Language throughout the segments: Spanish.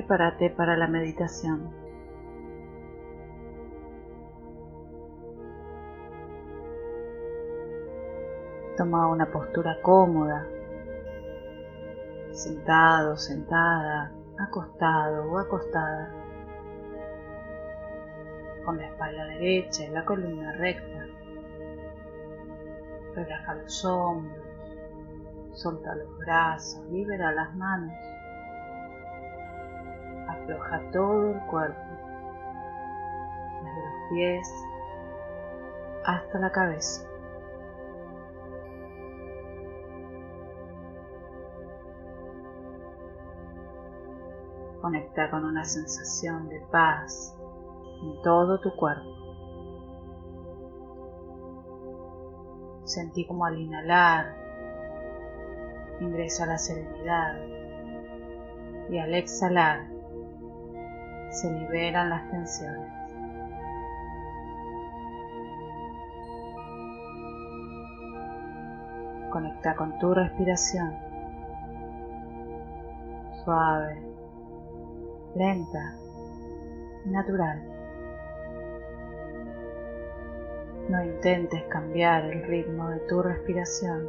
prepárate para la meditación. Toma una postura cómoda, sentado, sentada, acostado o acostada, con la espalda derecha y la columna recta. Relaja los hombros, solta los brazos, libera las manos, afloja todo el cuerpo, desde los pies hasta la cabeza. Conecta con una sensación de paz en todo tu cuerpo. Sentí como al inhalar ingresa la serenidad y al exhalar se liberan las tensiones. Conecta con tu respiración, suave, lenta natural. No intentes cambiar el ritmo de tu respiración,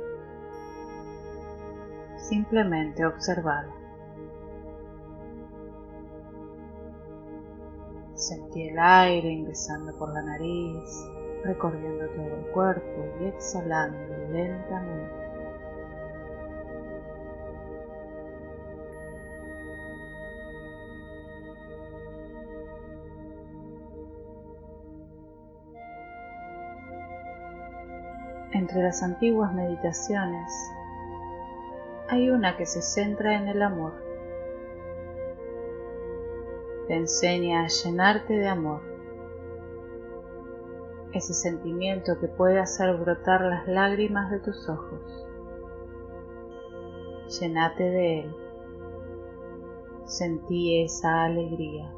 simplemente observarlo. Sentí el aire ingresando por la nariz, recorriendo todo el cuerpo y exhalando lentamente. Entre las antiguas meditaciones hay una que se centra en el amor. Te enseña a llenarte de amor, ese sentimiento que puede hacer brotar las lágrimas de tus ojos. Llenate de él. Sentí esa alegría.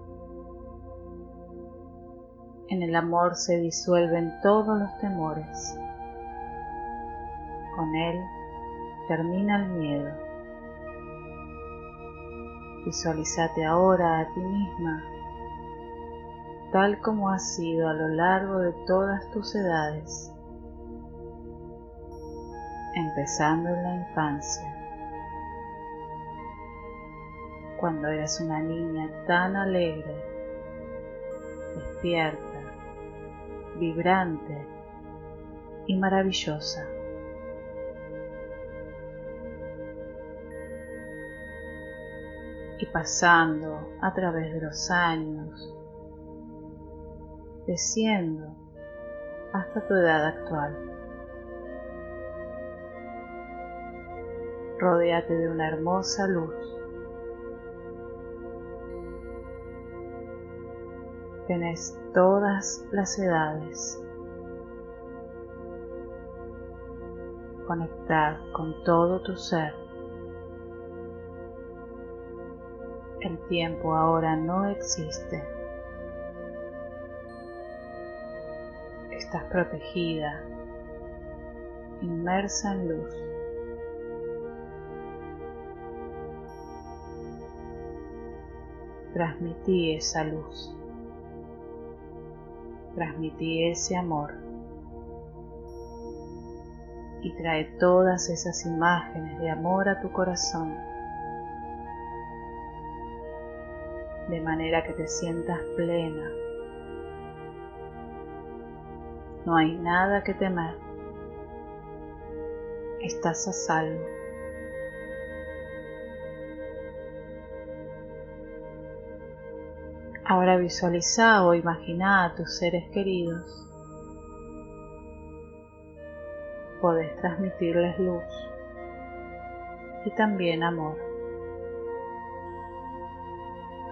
En el amor se disuelven todos los temores con él termina el miedo. Visualízate ahora a ti misma tal como has sido a lo largo de todas tus edades, empezando en la infancia, cuando eras una niña tan alegre, despierta, vibrante y maravillosa. Y pasando a través de los años, desciendo hasta tu edad actual. Rodéate de una hermosa luz. Tenés todas las edades. Conectar con todo tu ser. El tiempo ahora no existe. Estás protegida, inmersa en luz. Transmití esa luz. Transmití ese amor. Y trae todas esas imágenes de amor a tu corazón de manera que te sientas plena. No hay nada que temer. Estás a salvo. Ahora visualiza o imagina a tus seres queridos. Podés transmitirles luz y también amor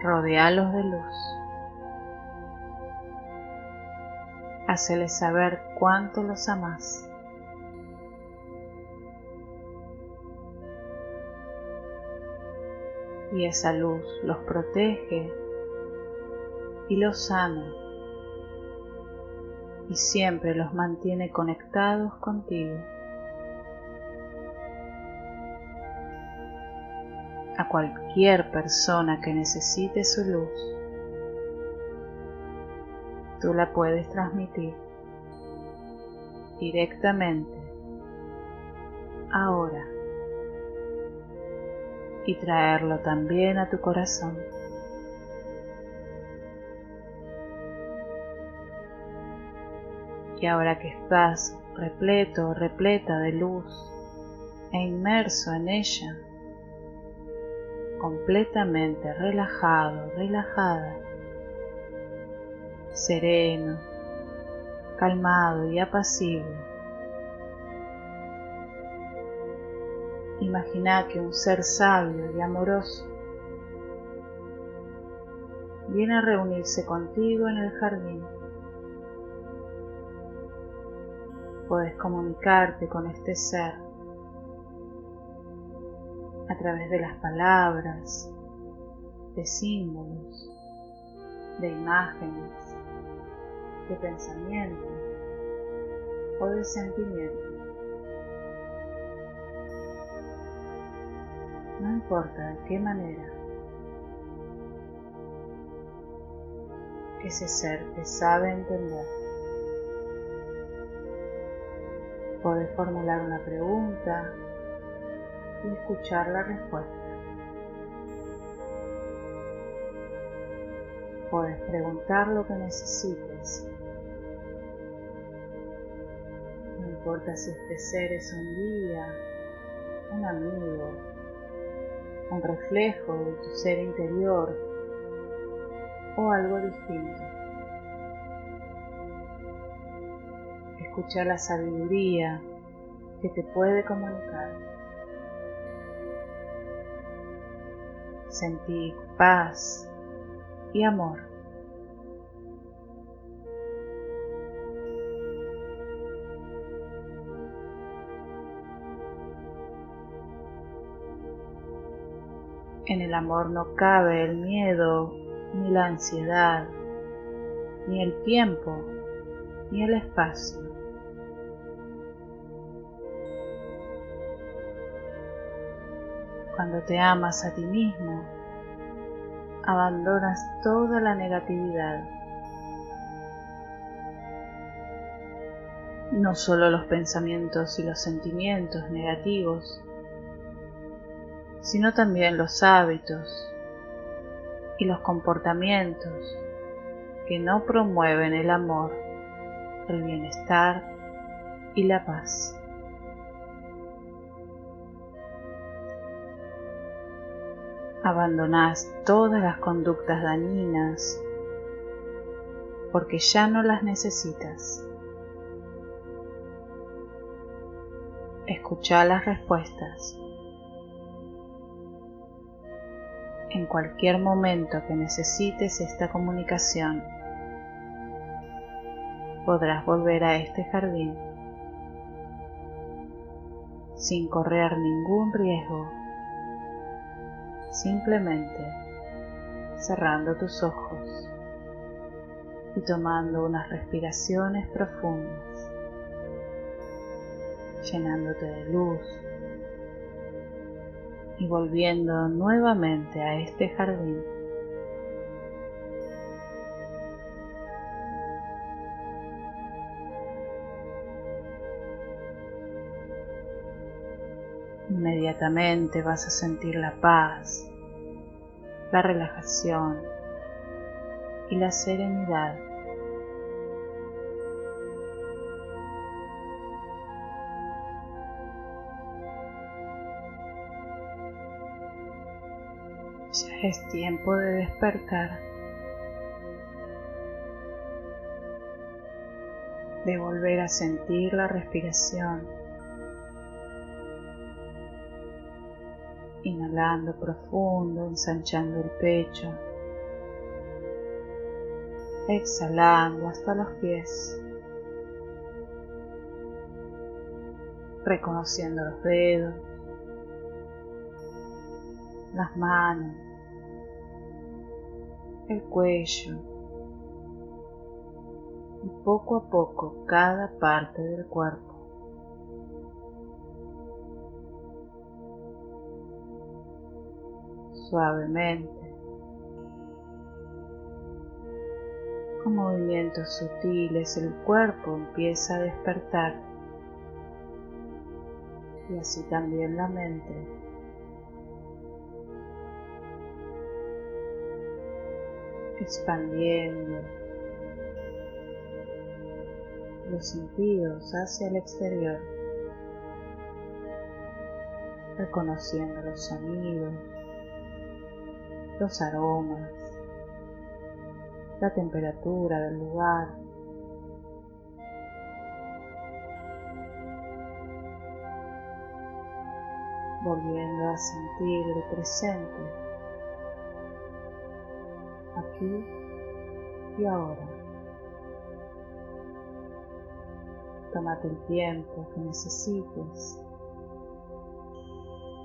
rodealos de luz. Haceles saber cuánto los amas. Y esa luz los protege y los sana y siempre los mantiene conectados contigo. A cualquier persona que necesite su luz. Tú la puedes transmitir directamente ahora y traerlo también a tu corazón. Y ahora que estás repleto repleta de luz e inmerso en ella, completamente relajado, relajada, sereno, calmado y apacible. Imagina que un ser sabio y amoroso viene a reunirse contigo en el jardín. Puedes comunicarte con este ser a través de las palabras, de símbolos, de imágenes, de pensamiento o de sentimiento. No importa de qué manera ese ser te sabe entender. Puedes formular una pregunta y escuchar la respuesta. Puedes preguntar lo que necesites. No importa si este ser es un guía, un amigo, un reflejo de tu ser interior o algo distinto. Escucha la sabiduría que te puede comunicar. Sentí paz y amor. En el amor no cabe el miedo, ni la ansiedad, ni el tiempo, ni el espacio. Cuando te amas a ti mismo, abandonas toda la negatividad. No solo los pensamientos y los sentimientos negativos, sino también los hábitos y los comportamientos que no promueven el amor, el bienestar y la paz. Abandonás todas las conductas dañinas porque ya no las necesitas. Escucha las respuestas. En cualquier momento que necesites esta comunicación, podrás volver a este jardín sin correr ningún riesgo simplemente cerrando tus ojos y tomando unas respiraciones profundas, llenándote de luz y volviendo nuevamente a este jardín. Inmediatamente vas a sentir la paz, la relajación y la serenidad. Ya es tiempo de despertar, de volver a sentir la respiración. Inhalando profundo, ensanchando el pecho, exhalando hasta los pies, reconociendo los dedos, las manos, el cuello. Y poco a poco cada parte del cuerpo. Suavemente, con movimientos sutiles el cuerpo empieza a despertar. Y así también la mente. expandiendo los sentidos hacia el exterior, reconociendo los sonidos, los aromas, la temperatura del lugar. volviendo a sentir el presente, aquí y ahora. Tómate el tiempo que necesites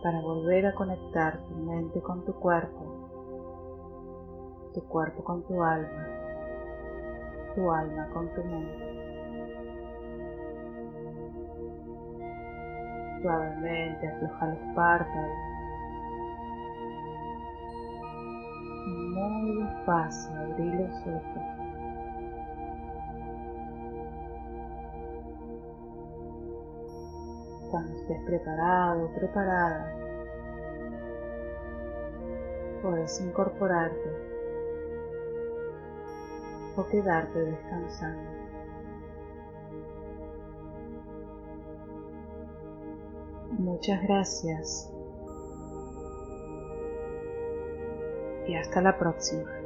para volver a conectar tu mente con tu cuerpo, tu cuerpo con tu alma, tu alma con tu mente. Suavemente afloja los párpados. Muy despacio abrí los ojos. cuando estés preparado, preparada, puedes incorporarte o quedarte descansando. Muchas gracias y hasta la próxima.